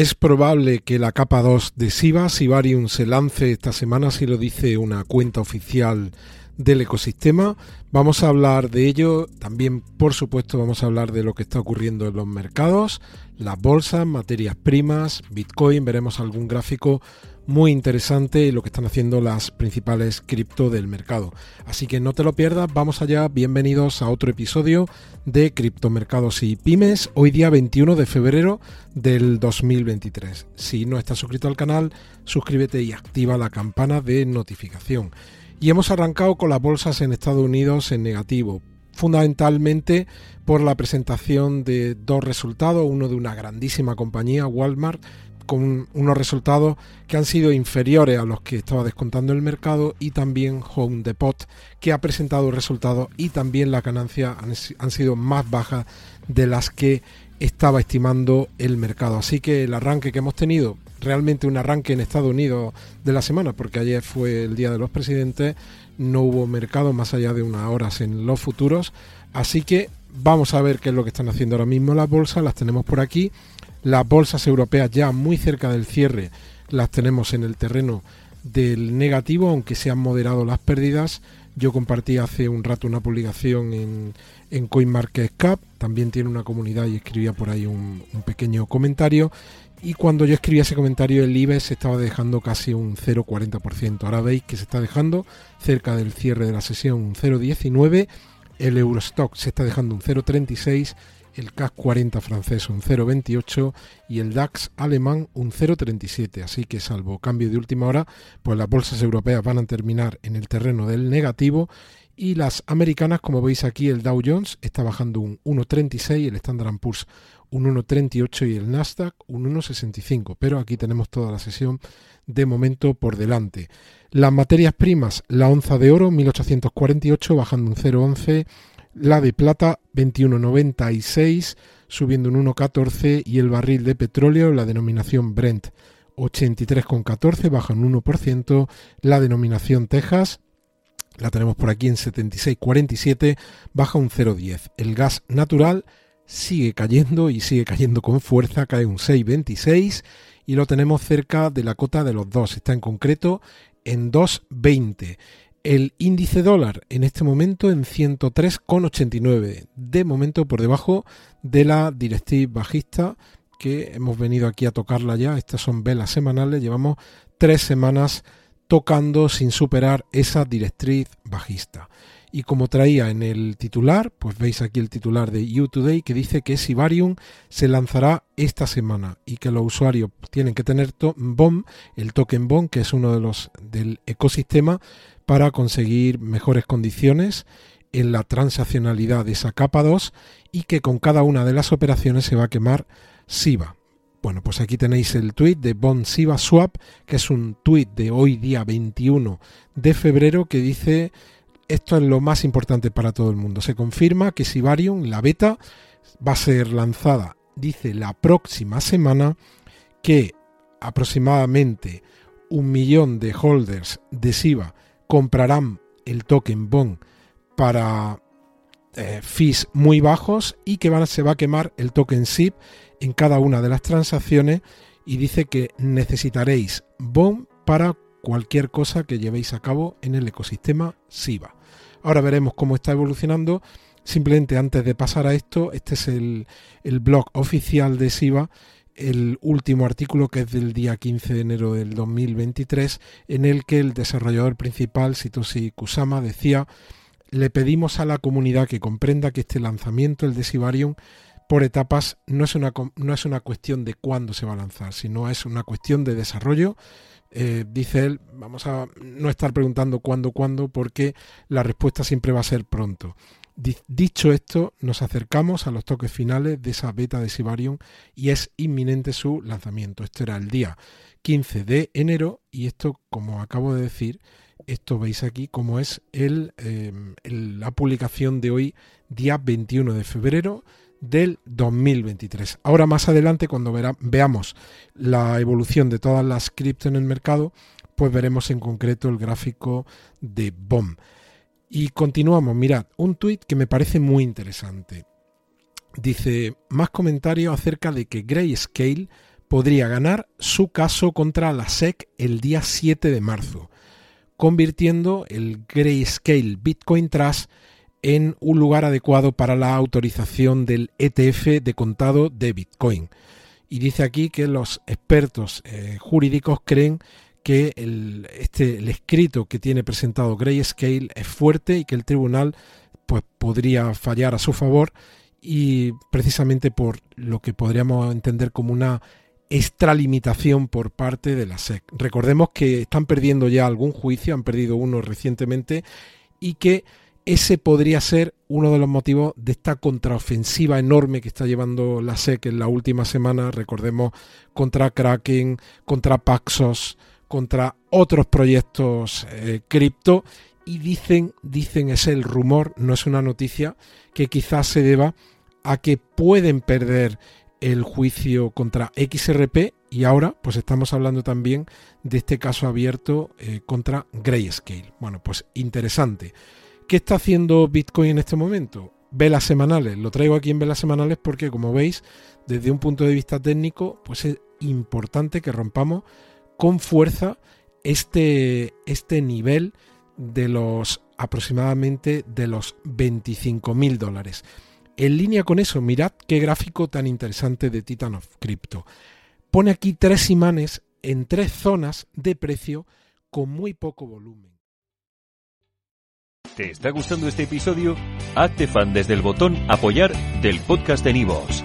Es probable que la capa 2 de Siva, Sibarium, se lance esta semana, si lo dice una cuenta oficial del ecosistema. Vamos a hablar de ello. También, por supuesto, vamos a hablar de lo que está ocurriendo en los mercados, las bolsas, materias primas, Bitcoin. Veremos algún gráfico muy interesante lo que están haciendo las principales cripto del mercado. Así que no te lo pierdas, vamos allá, bienvenidos a otro episodio de Criptomercados y Pymes, hoy día 21 de febrero del 2023. Si no estás suscrito al canal, suscríbete y activa la campana de notificación. Y hemos arrancado con las bolsas en Estados Unidos en negativo, fundamentalmente por la presentación de dos resultados, uno de una grandísima compañía, Walmart, con unos resultados que han sido inferiores a los que estaba descontando el mercado y también Home Depot que ha presentado resultados y también las ganancias han, sido más bajas de las que estaba estimando el mercado. Así que el arranque que hemos tenido, realmente un arranque en Estados Unidos de la semana, porque ayer fue el Día de los Presidentes, no hubo mercado más allá de unas horas en los futuros. Así que vamos a ver qué es lo que están haciendo ahora mismo las bolsas, las tenemos por aquí. Las bolsas europeas ya muy cerca del cierre las tenemos en el terreno del negativo, aunque se han moderado las pérdidas. Yo compartí hace un rato una publicación en, en CoinMarketCap, también tiene una comunidad y escribía por ahí un, pequeño comentario. Y cuando yo escribía ese comentario, el IBEX se estaba dejando casi un 0,40%. Ahora veis que se está dejando cerca del cierre de la sesión un 0,19. El Eurostock se está dejando un 0,36 el CAC 40 francés un 0,28 y el DAX alemán un 0,37. Así que salvo cambio de última hora, pues las bolsas europeas van a terminar en el terreno del negativo y las americanas, como veis aquí, el Dow Jones está bajando un 1,36, el Standard Poor's un 1,38 y el Nasdaq un 1,65. Pero aquí tenemos toda la sesión de momento por delante. Las materias primas, la onza de oro 1848 bajando un 0,11 la de plata 21,96 subiendo un 1,14 y el barril de petróleo, la denominación Brent 83,14 baja un 1%, la denominación Texas la tenemos por aquí en 76,47 baja un 0,10. El gas natural sigue cayendo y sigue cayendo con fuerza, cae un 6,26 y lo tenemos cerca de la cota de los dos, está en concreto en 2,20. El índice dólar en este momento en 103,89, de momento por debajo de la directriz bajista que hemos venido aquí a tocarla ya. Estas son velas semanales, llevamos tres semanas tocando sin superar esa directriz bajista. Y como traía en el titular, pues veis aquí el titular de You Today que dice que Sibarium se lanzará esta semana y que los usuarios tienen que tener BOM, el token BOM, que es uno de los del ecosistema, para conseguir mejores condiciones en la transaccionalidad de esa capa 2 y que con cada una de las operaciones se va a quemar SIVA. Bueno, pues aquí tenéis el tweet de Bond SIVA Swap, que es un tweet de hoy día 21 de febrero que dice esto es lo más importante para todo el mundo. Se confirma que Sibarium, la beta, va a ser lanzada, dice, la próxima semana, que aproximadamente un millón de holders de SIVA comprarán el token BON para eh, fees muy bajos y que se va a quemar el token SIP en cada una de las transacciones y dice que necesitaréis BON para cualquier cosa que llevéis a cabo en el ecosistema SIVA. Ahora veremos cómo está evolucionando. Simplemente antes de pasar a esto, este es el, el blog oficial de SIVA el último artículo que es del día 15 de enero del 2023 en el que el desarrollador principal Sitoshi Kusama decía le pedimos a la comunidad que comprenda que este lanzamiento, el de Sibarium, por etapas no es, una, no es una cuestión de cuándo se va a lanzar, sino es una cuestión de desarrollo. Eh, dice él, vamos a no estar preguntando cuándo, cuándo, porque la respuesta siempre va a ser pronto. Dicho esto, nos acercamos a los toques finales de esa beta de Sibarium y es inminente su lanzamiento. Esto era el día 15 de enero y esto, como acabo de decir, esto veis aquí como es em, la publicación de hoy, día 21 de febrero del 2023. Ahora más adelante, cuando veamos la evolución de todas las cripto en el mercado, pues veremos en concreto el gráfico de BOM. Y continuamos, mirad, un tuit que me parece muy interesante. Dice, más comentarios acerca de que Grayscale podría ganar su caso contra la SEC el día 7 de marzo, convirtiendo el Grayscale Bitcoin Trust en un lugar adecuado para la autorización del ETF de contado de Bitcoin. Y dice aquí que los expertos eh, jurídicos creen que el, este, el escrito que tiene presentado Grayscale es fuerte y que el tribunal pues, podría fallar a su favor y precisamente por lo que podríamos entender como una extralimitación por parte de la SEC. Recordemos que están perdiendo ya algún juicio, han perdido uno recientemente y que ese podría ser uno de los motivos de esta contraofensiva enorme que está llevando la SEC en la última semana, recordemos, contra Kraken, contra Paxos, contra otros proyectos eh, cripto y dicen, dicen, es el rumor, no es una noticia, que quizás se deba a que pueden perder el juicio contra XRP y ahora pues estamos hablando también de este caso abierto eh, contra Grayscale. Bueno, pues interesante. ¿Qué está haciendo Bitcoin en este momento? Velas semanales. Lo traigo aquí en velas semanales porque, como veis, desde un punto de vista técnico, pues es importante que rompamos con fuerza este, este nivel de los aproximadamente de los 25 mil dólares. En línea con eso, mirad qué gráfico tan interesante de Titan of Crypto. Pone aquí tres imanes en tres zonas de precio con muy poco volumen. ¿Te está gustando este episodio? Hazte fan desde el botón Apoyar del podcast de Nivos.